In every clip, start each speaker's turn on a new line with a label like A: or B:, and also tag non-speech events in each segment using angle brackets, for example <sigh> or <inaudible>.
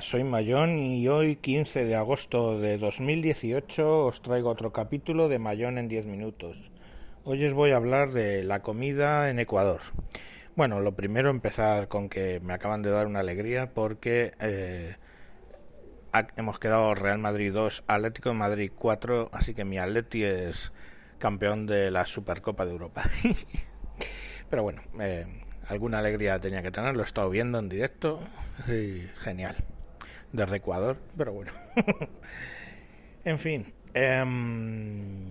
A: Soy Mayón y hoy 15 de agosto de 2018 os traigo otro capítulo de Mayón en 10 minutos. Hoy os voy a hablar de la comida en Ecuador. Bueno, lo primero empezar con que me acaban de dar una alegría porque eh, hemos quedado Real Madrid 2, Atlético de Madrid 4, así que mi Atleti es campeón de la Supercopa de Europa. <laughs> Pero bueno, eh, alguna alegría tenía que tener, lo he estado viendo en directo genial. Desde Ecuador, pero bueno. <laughs> en fin, em,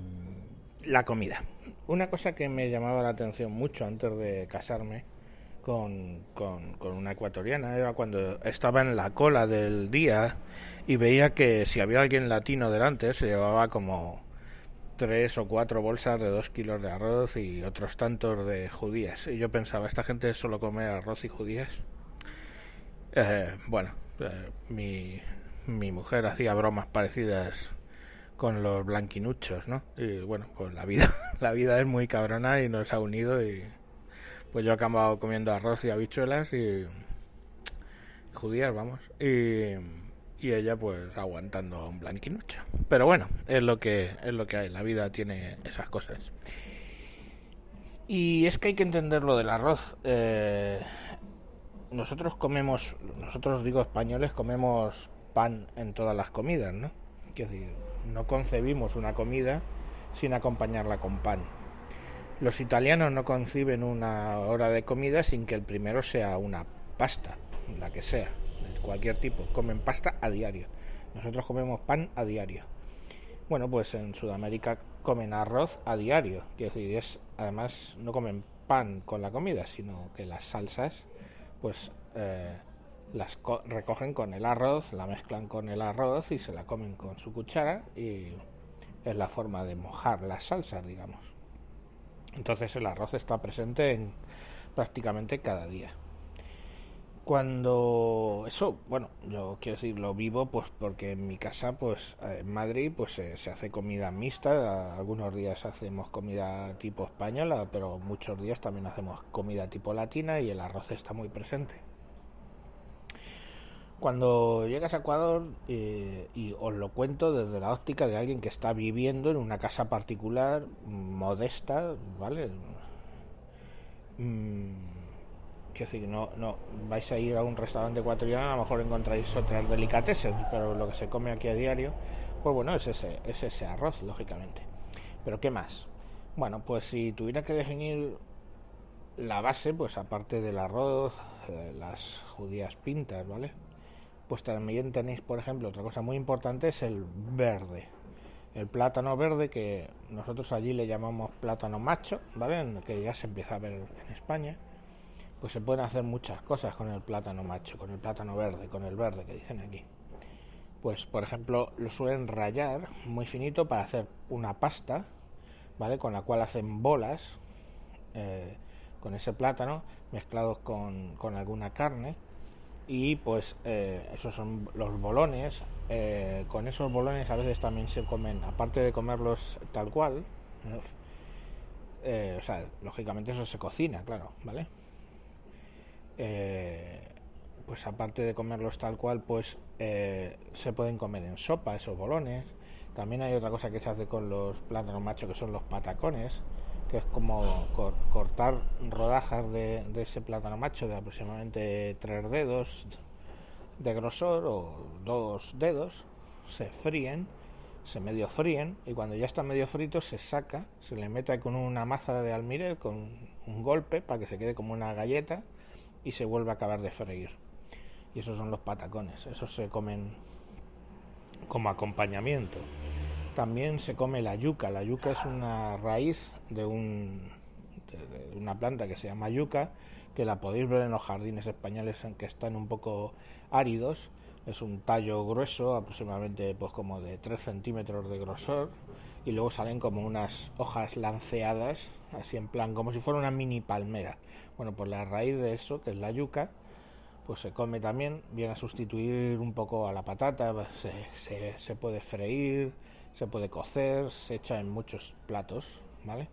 A: la comida. Una cosa que me llamaba la atención mucho antes de casarme con, con, con, una ecuatoriana era cuando estaba en la cola del día y veía que si había alguien latino delante se llevaba como tres o cuatro bolsas de dos kilos de arroz y otros tantos de judías. Y yo pensaba, ¿esta gente solo come arroz y judías? Eh, bueno, mi, mi mujer hacía bromas parecidas con los blanquinuchos, ¿no? Y bueno, pues la vida, <laughs> la vida es muy cabrona y nos ha unido y pues yo he acabado comiendo arroz y habichuelas y judías, vamos. Y y ella pues aguantando a un blanquinucho. Pero bueno, es lo que es lo que hay, la vida tiene esas cosas. Y es que hay que entender lo del arroz. Eh, nosotros comemos, nosotros digo españoles, comemos pan en todas las comidas, ¿no? Quiero decir, no concebimos una comida sin acompañarla con pan. Los italianos no conciben una hora de comida sin que el primero sea una pasta, la que sea cualquier tipo, comen pasta a diario. Nosotros comemos pan a diario. Bueno, pues en Sudamérica comen arroz a diario. Quiero decir, es, además no comen pan con la comida, sino que las salsas, pues eh, las recogen con el arroz, la mezclan con el arroz y se la comen con su cuchara y es la forma de mojar las salsas, digamos. Entonces el arroz está presente en prácticamente cada día cuando eso bueno yo quiero decir lo vivo pues porque en mi casa pues eh, en Madrid pues se hace comida mixta. Algunos días hacemos comida tipo española pero muchos días también hacemos comida tipo latina y el arroz está muy presente. Cuando llegas a Ecuador eh, y os lo cuento desde la óptica de alguien que está viviendo en una casa particular modesta vale mm, Quiero decir, no, no vais a ir a un restaurante ecuatoriano, a lo mejor encontráis otras delicatessen, pero lo que se come aquí a diario, pues bueno, es ese, es ese arroz, lógicamente. Pero ¿qué más? Bueno, pues si tuviera que definir la base, pues aparte del arroz, eh, las judías pintas, ¿vale? Pues también tenéis, por ejemplo, otra cosa muy importante es el verde. El plátano verde, que nosotros allí le llamamos plátano macho, ¿vale? Que ya se empieza a ver en España pues se pueden hacer muchas cosas con el plátano macho, con el plátano verde, con el verde que dicen aquí. Pues, por ejemplo, lo suelen rayar muy finito para hacer una pasta, ¿vale? Con la cual hacen bolas eh, con ese plátano mezclados con, con alguna carne y pues eh, esos son los bolones eh, con esos bolones a veces también se comen aparte de comerlos tal cual o sea lógicamente eso se cocina claro vale eh, pues aparte de comerlos tal cual, pues eh, se pueden comer en sopa esos bolones. También hay otra cosa que se hace con los plátanos machos que son los patacones, que es como cortar rodajas de, ese plátano macho de aproximadamente tres dedos de grosor o dos dedos, se fríen, se medio fríen y cuando ya está medio frito se saca, se le mete con una maza de almirez con un golpe para que se quede como una galleta y se vuelve a acabar de freír. Y esos son los patacones, esos se comen como acompañamiento. También se come la yuca. La yuca es una raíz de, un, de, una planta que se llama yuca, que la podéis ver en los jardines españoles en que están un poco áridos. Es un tallo grueso, aproximadamente pues como de 3 centímetros de grosor, y luego salen como unas hojas lanceadas, así en plan, como si fuera una mini palmera. Bueno, pues la raíz de eso, que es la yuca, pues se come también, viene a sustituir un poco a la patata, se, se, puede freír, se puede cocer, se echa en muchos platos, ¿vale?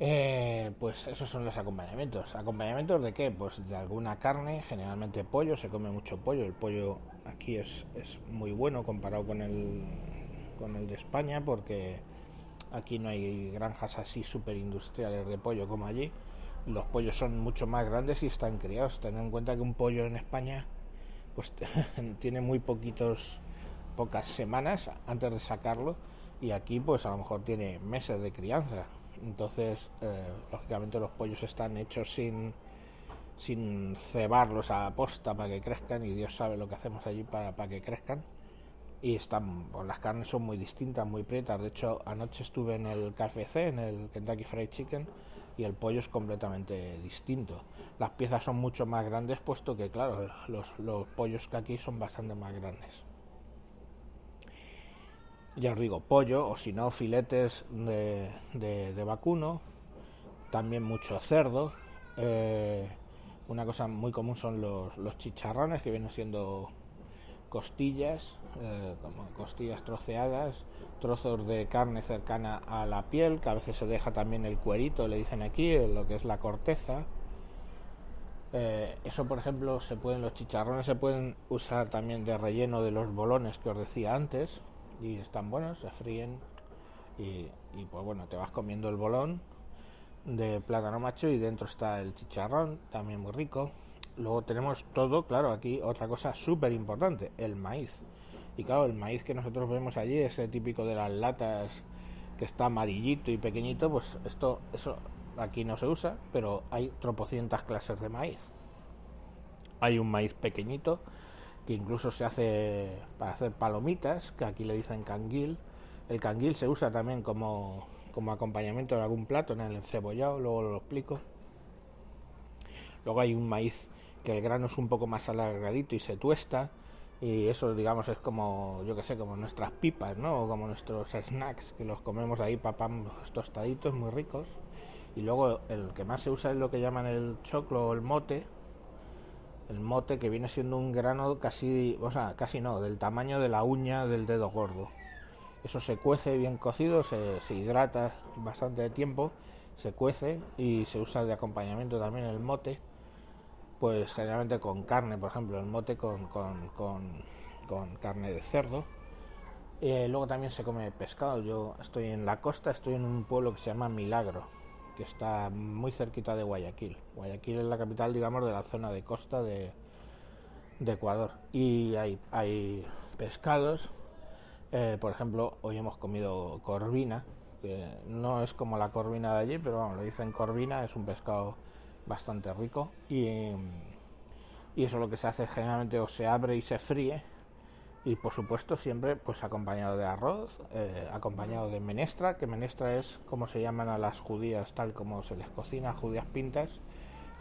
A: Eh, pues esos son los acompañamientos. ¿Acompañamientos de qué? Pues de alguna carne, generalmente pollo, se come mucho pollo. El pollo aquí es, es muy bueno comparado con el, con el de España porque aquí no hay granjas así super industriales de pollo como allí. Los pollos son mucho más grandes y están criados. Ten en cuenta que un pollo en España pues <laughs> tiene muy poquitos pocas semanas antes de sacarlo y aquí pues a lo mejor tiene meses de crianza entonces, eh, lógicamente los pollos están hechos sin, sin cebarlos a posta para que crezcan y Dios sabe lo que hacemos allí para, para que crezcan. Y están, pues, las carnes son muy distintas, muy prietas. De hecho, anoche estuve en el KFC, en el Kentucky Fried Chicken, y el pollo es completamente distinto. Las piezas son mucho más grandes, puesto que, claro, los, los pollos que aquí son bastante más grandes ya os digo, pollo o si no, filetes de, de, vacuno, también mucho cerdo. Eh, una cosa muy común son los, los, chicharrones, que vienen siendo costillas, eh, como costillas troceadas, trozos de carne cercana a la piel, que a veces se deja también el cuerito, le dicen aquí, lo que es la corteza. Eh, eso, por ejemplo, se pueden, los chicharrones se pueden usar también de relleno de los bolones que os decía antes, y están buenos, se fríen y, pues bueno, te vas comiendo el bolón de plátano macho y dentro está el chicharrón, también muy rico. Luego tenemos todo, claro, aquí otra cosa súper importante, el maíz. Y claro, el maíz que nosotros vemos allí, ese típico de las latas que está amarillito y pequeñito, pues esto, eso aquí no se usa, pero hay tropocientas clases de maíz. Hay un maíz pequeñito que incluso se hace para hacer palomitas, que aquí le dicen canguil. El canguil se usa también como, como acompañamiento de algún plato en el encebollado, luego lo explico. Luego hay un maíz que el grano es un poco más alargadito y se tuesta, y eso digamos es como, yo que sé, como nuestras pipas, ¿no? O como nuestros snacks, que los comemos ahí papamos tostaditos muy ricos. Y luego el que más se usa es lo que llaman el choclo o el mote, el mote que viene siendo un grano casi, o sea, casi no, del tamaño de la uña del dedo gordo. Eso se cuece bien cocido, se, hidrata bastante tiempo, se cuece y se usa de acompañamiento también el mote, pues generalmente con carne, por ejemplo, el mote con, con, con, carne de cerdo. Eh, luego también se come pescado. Yo estoy en la costa, estoy en un pueblo que se llama Milagro que está muy cerquita de Guayaquil. Guayaquil es la capital, digamos, de la zona de costa de, de Ecuador. Y hay, hay pescados, eh, por ejemplo, hoy hemos comido corvina, que no es como la corvina de allí, pero vamos, le dicen corvina, es un pescado bastante rico. Y, y eso lo que se hace generalmente o se abre y se fríe y por supuesto siempre pues acompañado de arroz, eh, acompañado de menestra, que menestra es como se llaman a las judías tal como se les cocina, judías pintas,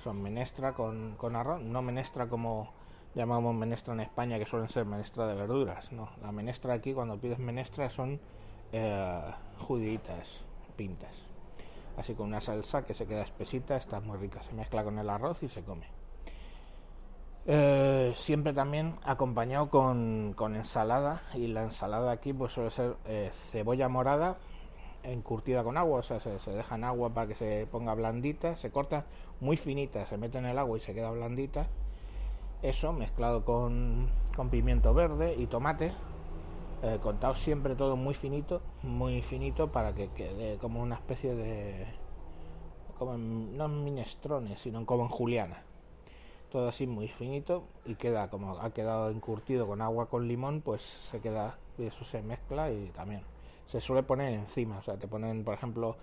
A: son menestra con, con arroz, no menestra como llamamos menestra en España que suelen ser menestra de verduras, no, la menestra aquí cuando pides menestra son eh, juditas pintas, así con una salsa que se queda espesita, está muy rica, se mezcla con el arroz y se come. Eh, siempre también acompañado con, ensalada y la ensalada aquí pues suele ser eh, cebolla morada encurtida con agua, o sea, se, deja en agua para que se ponga blandita, se corta muy finita, se mete en el agua y se queda blandita. Eso mezclado con, con pimiento verde y tomate, eh, siempre todo muy finito, muy finito para que quede como una especie de, como no en minestrones, sino como en juliana. Todo así muy finito y queda como ha quedado encurtido con agua con limón, pues se queda eso se mezcla y también se suele poner encima, o sea, te ponen por ejemplo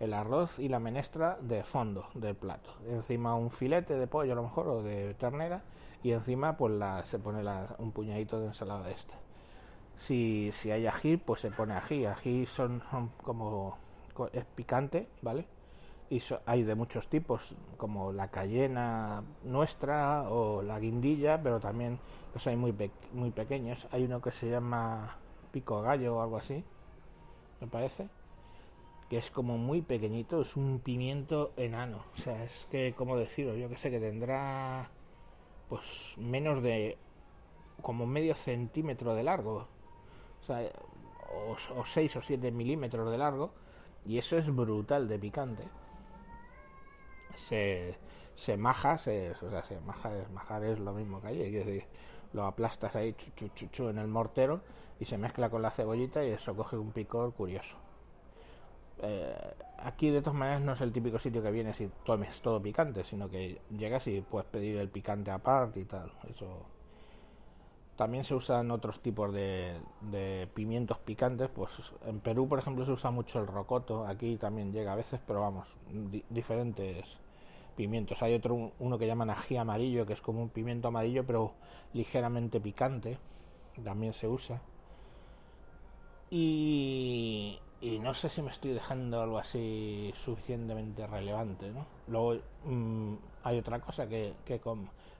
A: el arroz y la menestra de fondo del plato, encima un filete de pollo a lo mejor o de ternera y encima pues la, se pone un puñadito de ensalada esta. Si, si hay ají, pues se pone ají. Ají son como es picante, ¿vale? y hay de muchos tipos, como la cayena nuestra o la guindilla, pero también los hay muy, muy pequeños. Hay uno que se llama pico gallo o algo así, me parece, que es como muy pequeñito, es un pimiento enano. O sea, es que, como decirlo, yo que sé, que tendrá pues menos de como medio centímetro de largo, o sea, o, o 6 o 7 milímetros de largo, y eso es brutal de picante se, se maja, se, o sea, se maja, majar es lo mismo que hay, decir, lo aplastas ahí chu, chu, chu, en el mortero y se mezcla con la cebollita y eso coge un picor curioso. Eh, aquí de todas maneras no es el típico sitio que vienes y tomes todo picante, sino que llegas y puedes pedir el picante aparte y tal. Eso también se usan otros tipos de, pimientos picantes. Pues en Perú, por ejemplo, se usa mucho el rocoto. Aquí también llega a veces, pero vamos, diferentes pimientos. Hay otro, uno que llaman ají amarillo, que es como un pimiento amarillo, pero ligeramente picante. También se usa. Y, no sé si me estoy dejando algo así suficientemente relevante. ¿no? Luego mm, hay otra cosa que, que,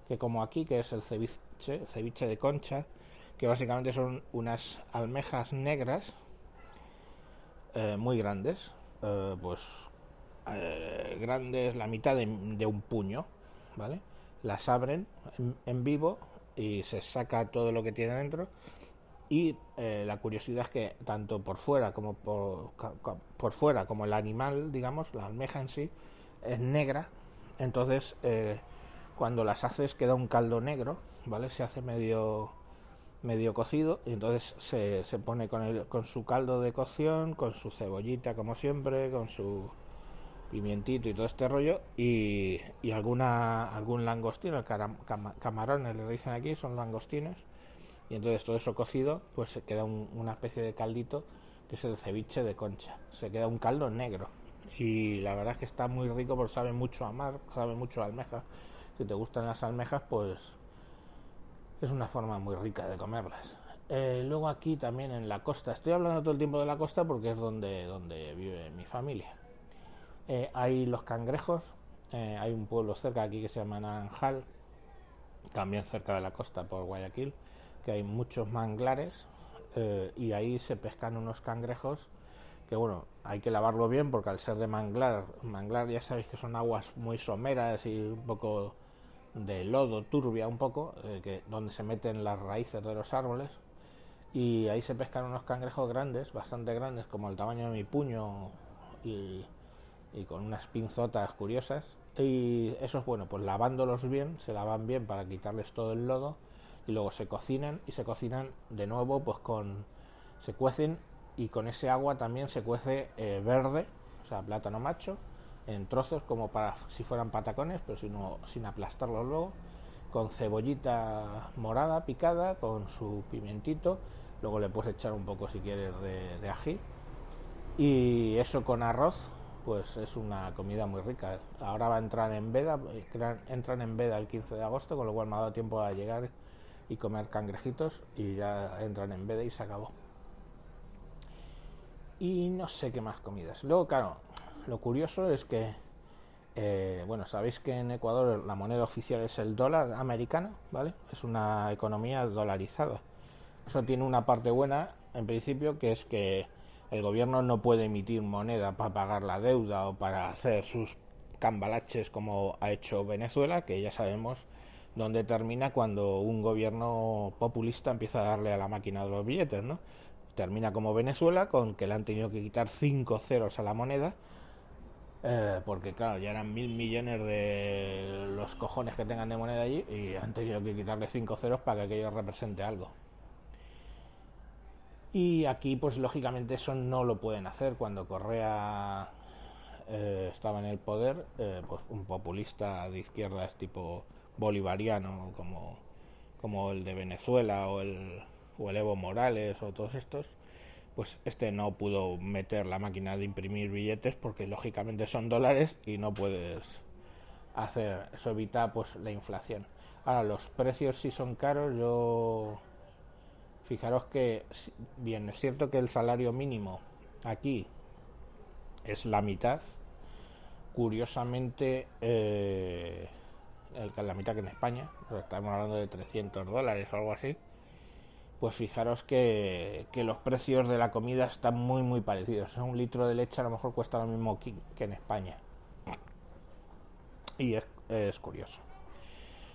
A: que como aquí, que es el ceviche ceviche de concha, que básicamente son unas almejas negras eh, muy grandes, eh, pues eh, grandes, la mitad de, un puño, ¿vale? Las abren en, vivo y se saca todo lo que tiene dentro. Y la curiosidad es que tanto por fuera como por, por fuera como el animal, digamos, la almeja en sí, es negra. Entonces, cuando las haces queda un caldo negro ¿vale? Se hace medio medio cocido y entonces se, se pone con, el, con su caldo de cocción, con su cebollita como siempre, con su pimientito y todo este rollo y, y alguna algún langostino, el camarones le dicen aquí, son langostinos y entonces todo eso cocido pues se queda una especie de caldito que es el ceviche de concha, se queda un caldo negro. Y la verdad es que está muy rico porque sabe mucho a mar, sabe mucho a almeja, si te gustan las almejas pues es una forma muy rica de comerlas. Eh, luego aquí también en la costa, estoy hablando todo el tiempo de la costa porque es donde, donde vive mi familia. Eh, hay los cangrejos, eh, hay un pueblo cerca aquí que se llama Naranjal, también cerca de la costa por Guayaquil, que hay muchos manglares y ahí se pescan unos cangrejos que bueno, hay que lavarlo bien porque al ser de manglar, manglar ya sabéis que son aguas muy someras y un poco de lodo turbia un poco, eh, donde se meten las raíces de los árboles y ahí se pescan unos cangrejos grandes, bastante grandes, como el tamaño de mi puño y, con unas pinzotas curiosas. Y esos, bueno, pues lavándolos bien, se lavan bien para quitarles todo el lodo y luego se cocinan y se cocinan de nuevo, pues con. se cuecen y con ese agua también se cuece eh, verde, o sea, plátano macho, en trozos como para si fueran patacones, pero sino, sin aplastarlos luego, con cebollita morada picada, con su pimentito, luego le puedes echar un poco si quieres de, ají y eso con arroz pues es una comida muy rica. Ahora va a entrar en veda, entran en veda el 15 de agosto, con lo cual me ha dado tiempo a llegar y comer cangrejitos y ya entran en veda y se acabó. Y no sé qué más comidas. Luego, claro, lo curioso es que, eh, bueno, sabéis que en Ecuador la moneda oficial es el dólar americano, ¿vale? Es una economía dolarizada. Eso tiene una parte buena, en principio, que es que el gobierno no puede emitir moneda para pagar la deuda o para hacer sus cambalaches como ha hecho Venezuela, que ya sabemos dónde termina cuando un gobierno populista empieza a darle a la máquina de los billetes, ¿no? Termina como Venezuela, con que le han tenido que quitar cinco ceros a la moneda eh, porque claro, ya eran mil millones de los cojones que tengan de moneda allí y han tenido que quitarle cinco ceros para que aquello represente algo. Y aquí, pues lógicamente eso no lo pueden hacer. Cuando Correa eh, estaba en el poder, eh, pues un populista de izquierdas tipo bolivariano como, como el de Venezuela o el, o el Evo Morales o todos estos, pues este no pudo meter la máquina de imprimir billetes porque lógicamente son dólares y no puedes hacer eso evita pues la inflación. Ahora los precios si son caros. Yo fijaros que bien es cierto que el salario mínimo aquí es la mitad curiosamente eh, la mitad que en España estamos hablando de 300 dólares o algo así pues fijaros que, los precios de la comida están muy muy parecidos. Un litro de leche a lo mejor cuesta lo mismo que, en España. Y es, curioso.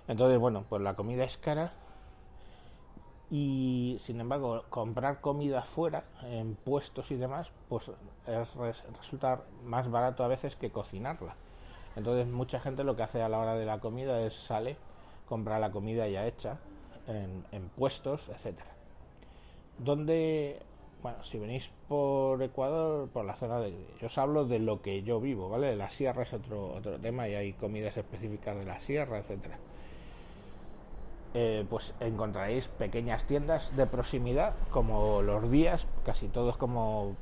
A: Entonces, bueno, pues la comida es cara y sin embargo comprar comida fuera en puestos y demás pues es, resulta más barato a veces que cocinarla Entonces mucha gente lo que hace a la hora de la comida es sale, compra la comida ya hecha en, puestos, etcétera. Donde bueno, si venís por Ecuador, por la zona de... Yo os hablo de lo que yo vivo, ¿vale? La sierra es otro, otro tema y hay comidas específicas de la sierra, etcétera. Eh, pues encontraréis pequeñas tiendas de proximidad, como los días, casi todos como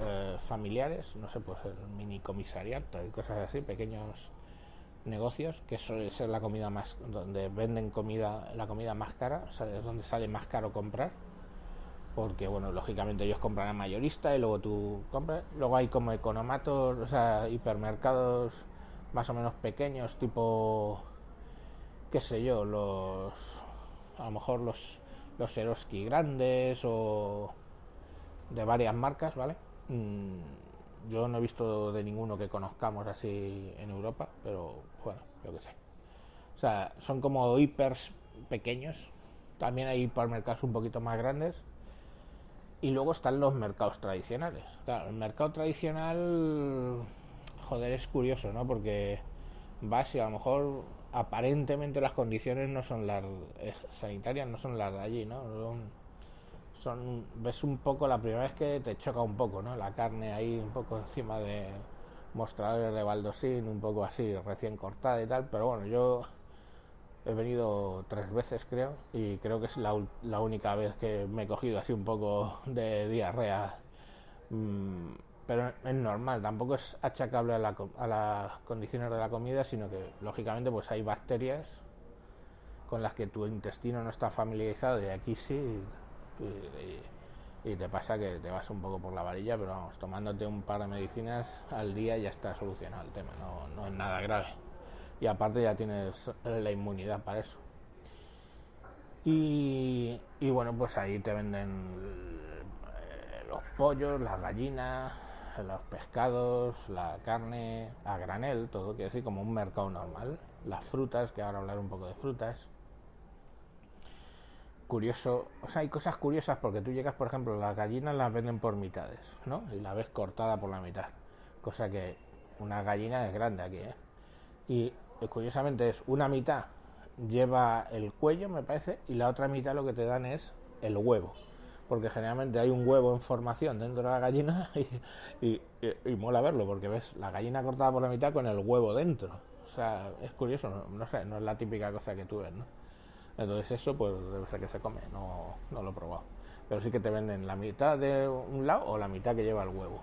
A: eh, familiares, no sé, pues el mini comisariato y cosas así, pequeños negocios, que suele ser la comida más, donde venden comida, la comida más cara, o es donde sale más caro comprar porque bueno, lógicamente ellos compran a mayorista y luego tú compras. Luego hay como economatos, o sea, hipermercados más o menos pequeños, tipo, qué sé yo, los, a lo mejor los, los Eroski grandes o de varias marcas, ¿vale? Mm, yo no he visto de ninguno que conozcamos así en Europa, pero bueno, yo qué sé. O sea, son como hipers pequeños. También hay hipermercados un poquito más grandes y luego están los mercados tradicionales. Claro, el mercado tradicional, joder, es curioso, ¿no? Porque vas y a lo mejor aparentemente las condiciones no son las eh, sanitarias, no son las de allí, ¿no? Ves un poco, la primera vez que te choca un poco, ¿no? La carne ahí un poco <laughs> encima de mostradores de baldosín, un poco así, recién cortada y tal, pero bueno, yo He venido tres veces, creo, y creo que es la, la única vez que me he cogido así un poco <laughs> de diarrea. Mm, pero es normal, tampoco es achacable a, la, a las condiciones de la comida, sino que lógicamente pues hay bacterias con las que tu intestino no está familiarizado y aquí sí y, y, te pasa que te vas un poco por la varilla, pero vamos, tomándote un par de medicinas al día ya está solucionado el tema, no, no es nada grave y aparte ya tienes la inmunidad para eso. Y, bueno, pues ahí te venden eh, los pollos, las gallinas, los pescados, la carne a granel, todo, quiere decir como un mercado normal. Las frutas, que ahora hablar un poco de frutas. Curioso, o sea, hay cosas curiosas porque tú llegas, por ejemplo, las gallinas las venden por mitades, ¿no? Y la ves cortada por la mitad. Cosa que una gallina es grande aquí, ¿eh? Y curiosamente es una mitad lleva el cuello, me parece, y la otra mitad lo que te dan es el huevo. Porque generalmente hay un huevo en formación dentro de la gallina <laughs> y, mola verlo, porque ves la gallina cortada por la mitad con el huevo dentro. O sea, es curioso, no, sé, no es la típica cosa que tú ves, ¿no? Entonces eso pues debe ser que se come, no, no lo he probado. Pero sí que te venden la mitad de un lado o la mitad que lleva el huevo.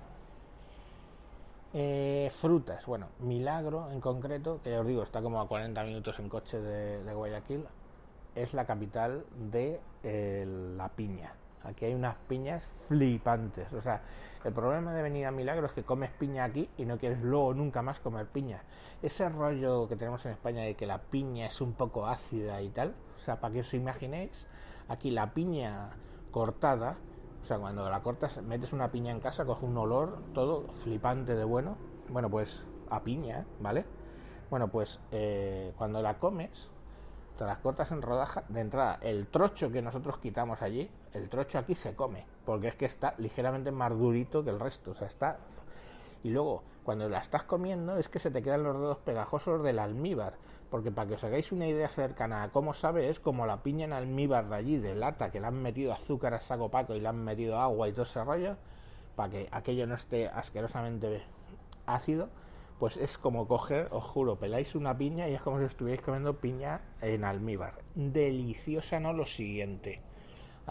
A: Eh, frutas, bueno, Milagro en concreto, que ya os digo, está como a 40 minutos en coche de, Guayaquil, es la capital de eh, la piña. Aquí hay unas piñas flipantes. O sea, el problema de venir a Milagro es que comes piña aquí y no quieres luego nunca más comer piña. Ese rollo que tenemos en España de que la piña es un poco ácida y tal, o sea, para que os imaginéis, aquí la piña cortada o sea, cuando la cortas, metes una piña en casa, coge un olor todo flipante de bueno. Bueno, pues a piña, ¿vale? Bueno, pues eh, cuando la comes, te las cortas en rodaja, de entrada, el trocho que nosotros quitamos allí, el trocho aquí se come, porque es que está ligeramente más durito que el resto, o sea, está... Y luego, cuando la estás comiendo, es que se te quedan los dedos pegajosos del almíbar, porque para que os hagáis una idea cercana a cómo sabe, es como la piña en almíbar de allí, de lata, que le han metido azúcar a saco paco y le han metido agua y todo ese rollo, para que aquello no esté asquerosamente ácido, pues es como coger, os juro, peláis una piña y es como si estuvierais comiendo piña en almíbar. Deliciosa, ¿no? Lo siguiente.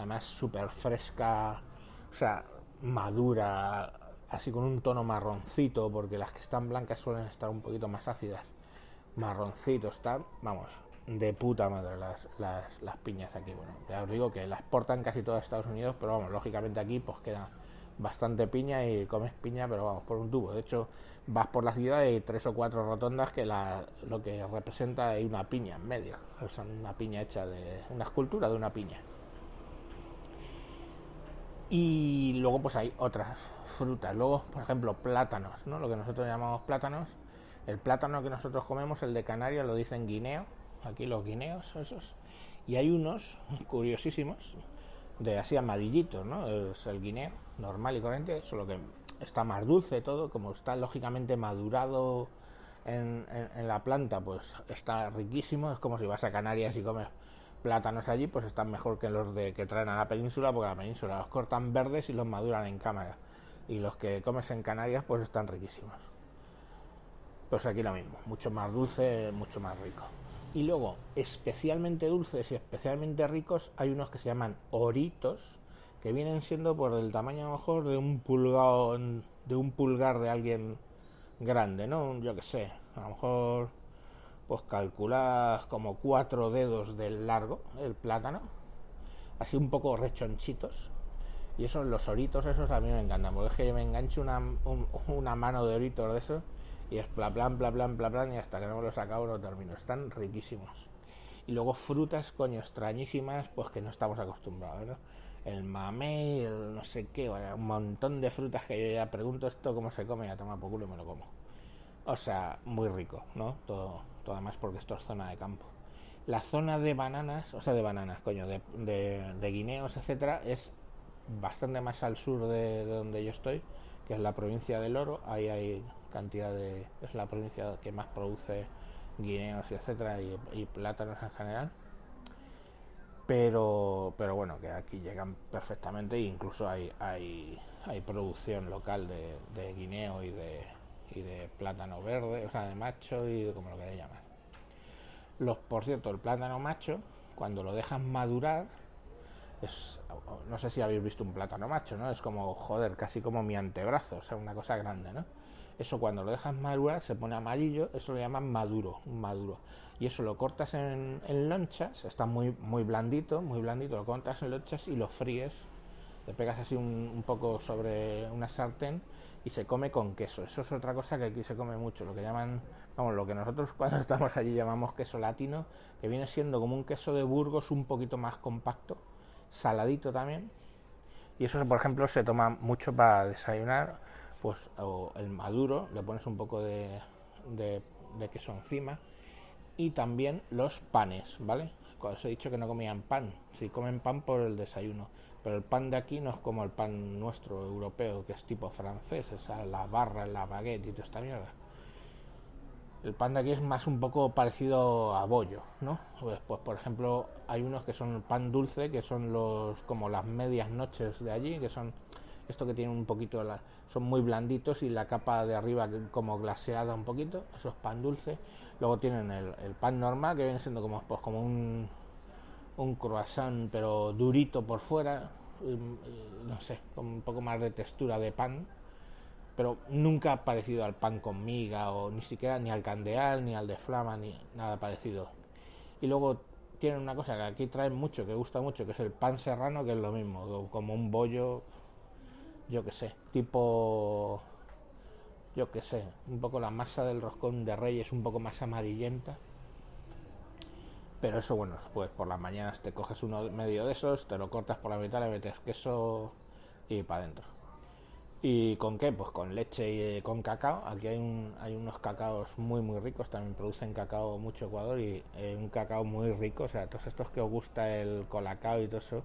A: Además, súper fresca, o sea, madura, así con un tono marroncito, porque las que están blancas suelen estar un poquito más ácidas marroncito están, vamos, de puta madre las, las, piñas aquí. Bueno, ya os digo que las exportan casi todas a Estados Unidos, pero vamos, lógicamente aquí pues queda bastante piña y comes piña, pero vamos, por un tubo. De hecho, vas por la ciudad y hay tres o cuatro rotondas que la, lo que representa hay una piña en medio. O sea, una piña hecha de una escultura de una piña. Y luego pues hay otras frutas. Luego, por ejemplo, plátanos, ¿no? Lo que nosotros llamamos plátanos el plátano que nosotros comemos, el de Canarias, lo dicen guineo, aquí los guineos, esos. Y hay unos curiosísimos, de así amarillitos, ¿no? Es el guineo, normal y corriente, solo que está más dulce todo, como está lógicamente madurado en, la planta, pues está riquísimo. Es como si vas a Canarias y comes plátanos allí, pues están mejor que los de que traen a la península, porque a la península los cortan verdes y los maduran en cámara. Y los que comes en Canarias, pues están riquísimos. Pues aquí lo mismo, mucho más dulce, mucho más rico. Y luego, especialmente dulces y especialmente ricos, hay unos que se llaman oritos, que vienen siendo por el tamaño a lo mejor de un pulgar, de un pulgar de alguien grande, ¿no? Yo que sé, a lo mejor pues calculas como cuatro dedos del largo el plátano, así un poco rechonchitos. Y esos, los oritos esos a mí me encantan, porque es que me engancho una, una mano de oritos de esos y es bla bla bla bla y hasta que no me los acabo no termino. Están riquísimos. Y luego frutas, coño, extrañísimas, pues que no estamos acostumbrados, ¿no? El mamey, el no sé qué, un montón de frutas que yo ya pregunto esto cómo se come, ya toma por culo y me lo como. O sea, muy rico, ¿no? Todo, todo además porque esto es zona de campo. La zona de bananas, o sea, de bananas, coño, de, de, guineos, etcétera, es bastante más al sur de, de donde yo estoy, que es la provincia del Oro. Ahí hay cantidad de es la provincia que más produce guineos y etcétera y, plátanos en general pero pero bueno que aquí llegan perfectamente e incluso hay hay, hay producción local de, de, guineo y de y de plátano verde o sea de macho y de como lo queréis llamar los por cierto el plátano macho cuando lo dejan madurar es, no sé si habéis visto un plátano macho, ¿no? Es como, joder, casi como mi antebrazo, o sea, una cosa grande, ¿no? Eso cuando lo dejas madurar se pone amarillo, eso lo llaman maduro, maduro. Y eso lo cortas en, lonchas, está muy, muy blandito, muy blandito, lo cortas en lonchas y lo fríes. Pegas así un, poco sobre una sartén y se come con queso. Eso es otra cosa que aquí se come mucho, lo que llaman, vamos, lo que nosotros <laughs> cuando estamos allí llamamos queso latino, que viene siendo como un queso de Burgos un poquito más compacto, saladito también. Y eso, por ejemplo, se toma mucho para desayunar pues o el maduro, le pones un poco de, de, queso encima y también los panes, ¿vale? Os he dicho que no comían pan, si comen pan por el desayuno, pero el pan de aquí no es como el pan nuestro europeo, que es tipo francés, esa la barra, la baguette y toda esta mierda. El pan de aquí es más un poco parecido a bollo, ¿no? Pues, pues por ejemplo hay unos que son el pan dulce, que son los como las medias noches de allí, que son esto que tiene un poquito, la, son muy blanditos y la capa de arriba como glaseada un poquito, eso es pan dulce. Luego tienen el, pan normal que viene siendo como, pues, como un, un croissant pero durito por fuera, no sé, con un poco más de textura de pan, pero nunca parecido al pan con miga o ni siquiera ni al candeal, ni al de flama, ni nada parecido. Y luego tienen una cosa que aquí traen mucho, que gusta mucho, que es el pan serrano, que es lo mismo, como un bollo yo que sé, tipo, yo que sé, un poco la masa del roscón de reyes un poco más amarillenta. Pero eso, bueno, pues por las mañanas te coges uno medio de esos, te lo cortas por la mitad, le metes queso y para adentro. ¿Y con qué? Pues con leche y eh, con cacao. Aquí hay, un, hay unos cacaos muy, muy ricos. También producen cacao mucho Ecuador y eh, un cacao muy rico. O sea, todos estos que os gusta el colacao y todo eso.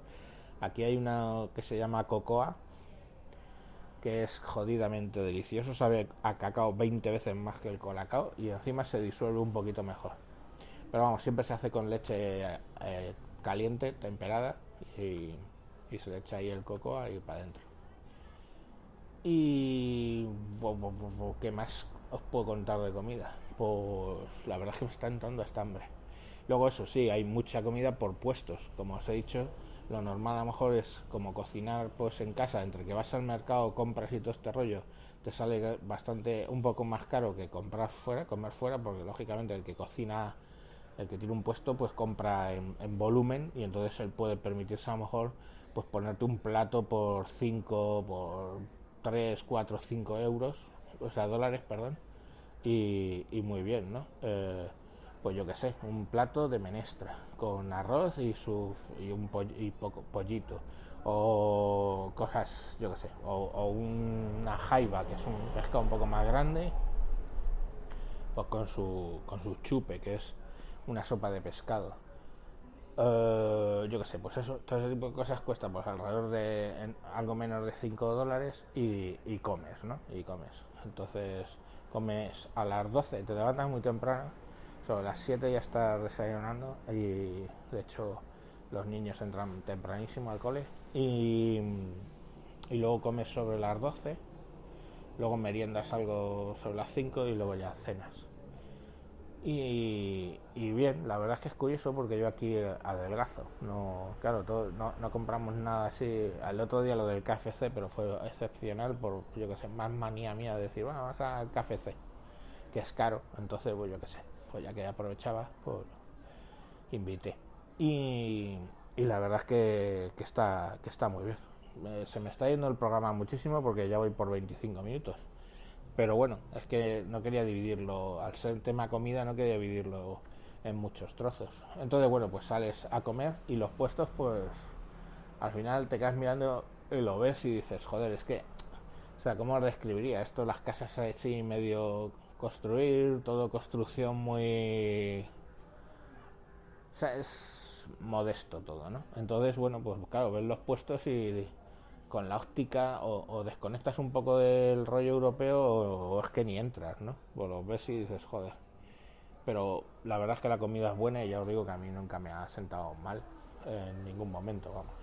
A: Aquí hay una que se llama cocoa, que es jodidamente delicioso, sabe a cacao 20 veces más que el colacao y encima se disuelve un poquito mejor. Pero vamos, siempre se hace con leche eh, caliente, temperada y, se le echa ahí el coco ahí para adentro. Y ¿qué más os puedo contar de comida? Pues la verdad es que me está entrando hasta hambre. Luego eso sí, hay mucha comida por puestos, como os he dicho, lo normal a lo mejor es como cocinar pues en casa, entre que vas al mercado, compras y todo este rollo, te sale bastante un poco más caro que comprar fuera, comer fuera, porque lógicamente el que cocina, el que tiene un puesto, pues compra en, volumen y entonces él puede permitirse a lo mejor pues ponerte un plato por 5, por 3, 4, 5 euros, o sea, dólares, perdón, y, y muy bien, ¿no? Eh, pues yo que sé, un plato de menestra con arroz y, su, y un poco, pollito o cosas, yo que sé, o, una jaiba que es un pescado un poco más grande, pues con su, con su chupe que es una sopa de pescado. Eh, yo qué sé, pues eso, todo ese tipo de cosas cuesta pues alrededor de algo menos de 5 dólares y, comes, ¿no? Y comes. Entonces comes a las 12, te levantas muy temprano, sobre las 7 ya estás desayunando y de hecho los niños entran tempranísimo al cole y, y luego comes sobre las 12, luego meriendas algo sobre las 5 y luego ya cenas. Y, bien, la verdad es que es curioso porque yo aquí adelgazo. No, claro, no, compramos nada así. Al otro día lo del KFC, pero fue excepcional por, yo que sé, más manía mía de decir, bueno, vamos al KFC, que es caro. Entonces, pues yo que sé, pues ya que aprovechaba, pues invité. Y, la verdad es que, está, que está muy bien. se me está yendo el programa muchísimo porque ya voy por 25 minutos. Pero bueno, es que no quería dividirlo, al ser tema comida no quería dividirlo en muchos trozos. Entonces, bueno, pues sales a comer y los puestos, pues al final te quedas mirando y lo ves y dices, joder, es que, o sea, ¿cómo describiría esto? Las casas así medio construir, todo construcción muy... O sea, es modesto todo, ¿no? Entonces, bueno, pues claro, ves los puestos y con la óptica o, desconectas un poco del rollo europeo o, es que ni entras, ¿no? Pues lo ves y dices, joder. Pero la verdad es que la comida es buena y ya os digo que a mí nunca me ha sentado mal en ningún momento, vamos.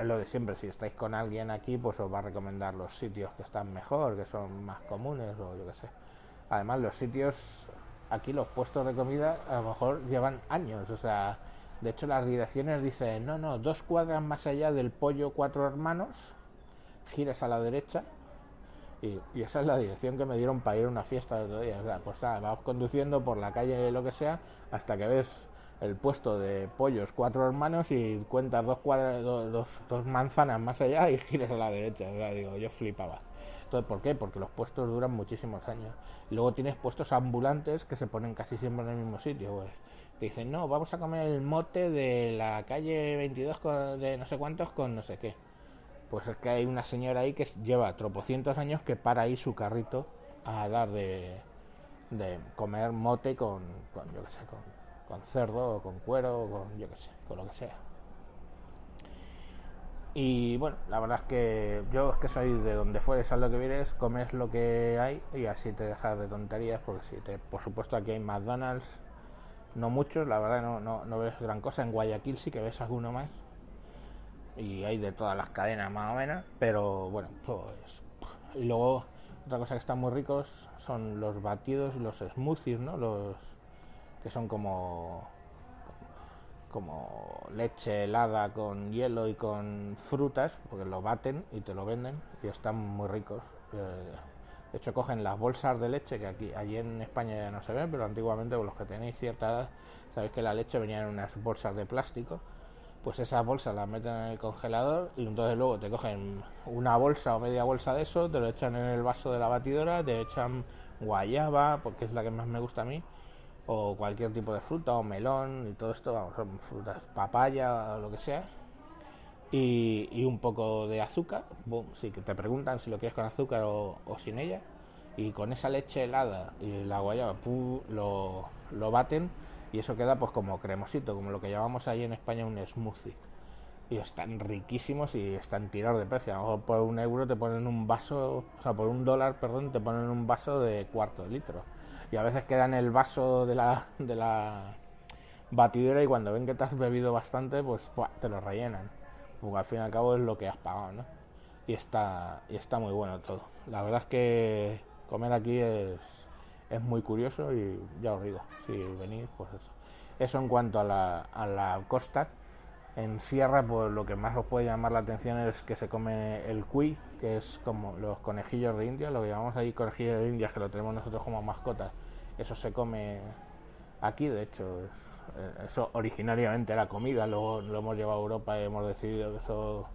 A: Es lo de siempre, si estáis con alguien aquí, pues os va a recomendar los sitios que están mejor, que son más comunes o yo qué sé. Además, los sitios, aquí los puestos de comida a lo mejor llevan años, o sea, de hecho, las direcciones dicen, no, no, dos cuadras más allá del pollo cuatro hermanos, giras a la derecha y, esa es la dirección que me dieron para ir a una fiesta de otro día. O sea, pues nada, vas conduciendo por la calle, lo que sea, hasta que ves el puesto de pollos cuatro hermanos y cuentas dos cuadras, dos, dos, manzanas más allá y giras a la derecha. O sea, digo, yo flipaba. Entonces, ¿por qué? Porque los puestos duran muchísimos años. Luego tienes puestos ambulantes que se ponen casi siempre en el mismo sitio. Pues te dicen, no, vamos a comer el mote de la calle 22 de no sé cuántos con no sé qué. Pues es que hay una señora ahí que lleva tropocientos años que para ahí su carrito a dar de, de comer mote con, con yo qué sé, con, con, cerdo o con cuero o con, yo qué sé, con lo que sea. Y bueno, la verdad es que yo es que soy de donde fueres, a lo que vienes, comes lo que hay y así te dejas de tonterías, porque si te, por supuesto aquí hay McDonald's, no muchos, la verdad no, no, no, ves gran cosa. En Guayaquil sí que ves alguno más. Y hay de todas las cadenas más o menos. Pero bueno, pues. Y luego, otra cosa que están muy ricos son los batidos, los smoothies, ¿no? Los que son como. como leche helada con hielo y con frutas, porque lo baten y te lo venden y están muy ricos. Eh, de hecho, cogen las bolsas de leche, que aquí allí en España ya no se ven, pero antiguamente, los que tenéis cierta edad, sabéis que la leche venía en unas bolsas de plástico. Pues esas bolsas las meten en el congelador y entonces luego te cogen una bolsa o media bolsa de eso, te lo echan en el vaso de la batidora, te echan guayaba, porque es la que más me gusta a mí, o cualquier tipo de fruta, o melón, y todo esto, vamos, son frutas, papaya o lo que sea, y, un poco de azúcar. Boom, sí, que te preguntan si lo quieres con azúcar o, sin ella. Y con esa leche helada y la guayaba lo, lo baten y eso queda pues como cremosito, como lo que llamamos ahí en España un smoothie. Y están riquísimos y están tirados de precio. A lo mejor por un euro te ponen un vaso, o sea, por un dólar, perdón, te ponen un vaso de cuarto de litro. Y a veces quedan el vaso de la, de la batidora y cuando ven que te has bebido bastante, pues te lo rellenan porque al fin y al cabo es lo que has pagado, ¿no? Y está, y está muy bueno todo. La verdad es que comer aquí es, es muy curioso y ya os digo, si venís, pues eso. Eso en cuanto a la, a la costa. En Sierra, pues lo que más os puede llamar la atención es que se come el cuy, que es como los conejillos de India, lo que llamamos ahí conejillos de India, que lo tenemos nosotros como mascota. Eso se come aquí, de hecho, eso originariamente era comida, luego lo hemos llevado a Europa y hemos decidido que eso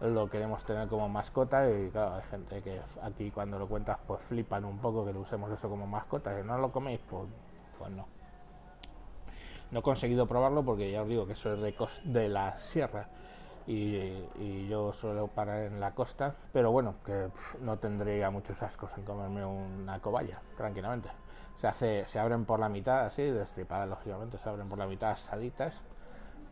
A: lo queremos tener como mascota y claro, hay gente que aquí cuando lo cuentas pues flipan un poco que lo usemos eso como mascota, que no lo coméis, pues, pues no. No he conseguido probarlo porque ya os digo que eso es de, de la sierra. y, yo suelo parar en la costa, pero bueno, que no tendría muchos ascos en comerme una cobaya, tranquilamente. Se se abren por la mitad, así, destripadas lógicamente, se abren por la mitad asaditas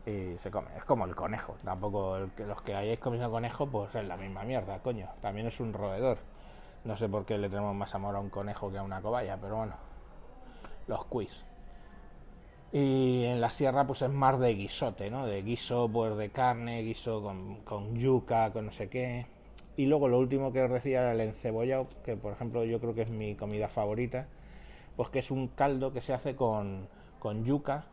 A: y se come. Es como el conejo, tampoco que los que hayáis comido conejo, pues es la misma mierda, coño. También es un roedor. No sé por qué le tenemos más amor a un conejo que a una cobaya, pero bueno, los quiz. Y en la sierra pues es más de guisote, ¿no? De guiso pues de carne, guiso con, yuca, con no sé qué. Y luego lo último que os decía era el encebollado, que por ejemplo yo creo que es mi comida favorita, pues que es un caldo que se hace con, con yuca,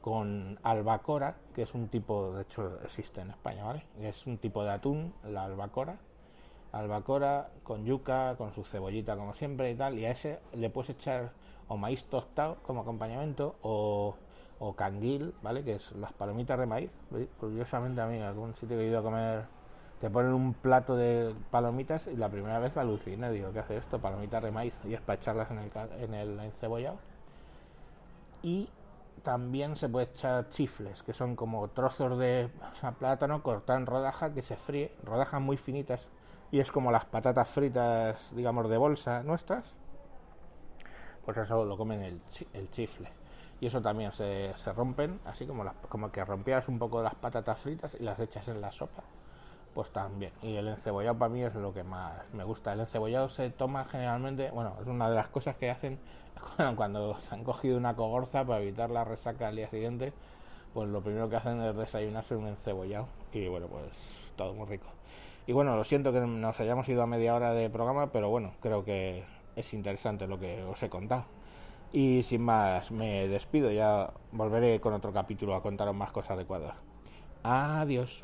A: con albacora, que es un tipo, de hecho existe en España, ¿vale? Es un tipo de atún, la albacora, albacora con yuca, con su cebollita como siempre y tal, y a ese le puedes echar o maíz tostado como acompañamiento o, o canguil, ¿vale? Que es las palomitas de maíz. Curiosamente a mí en algún sitio que he ido a comer te ponen un plato de palomitas y la primera vez aluciné, digo, ¿qué hace esto? Palomitas de maíz y es para echarlas en el, en el encebollado. Y también se puede echar chifles, que son como trozos de plátano cortados en rodajas que se fríe, rodajas muy finitas, y es como las patatas fritas, digamos, de bolsa nuestras, pues eso lo comen el, el chifle. Y eso también se, se rompen, así como, las, como que rompieras un poco las patatas fritas y las echas en la sopa. Pues también. Y el encebollado para mí es lo que más me gusta. El encebollado se toma generalmente, bueno, es una de las cosas que hacen <laughs> cuando se han cogido una cogorza para evitar la resaca al día siguiente. Pues lo primero que hacen es desayunarse un encebollado. Y bueno, pues todo muy rico. Y bueno, lo siento que nos hayamos ido a media hora de programa, pero bueno, creo que es interesante lo que os he contado. Y sin más, me despido, ya volveré con otro capítulo a contaros más cosas de Ecuador. Adiós.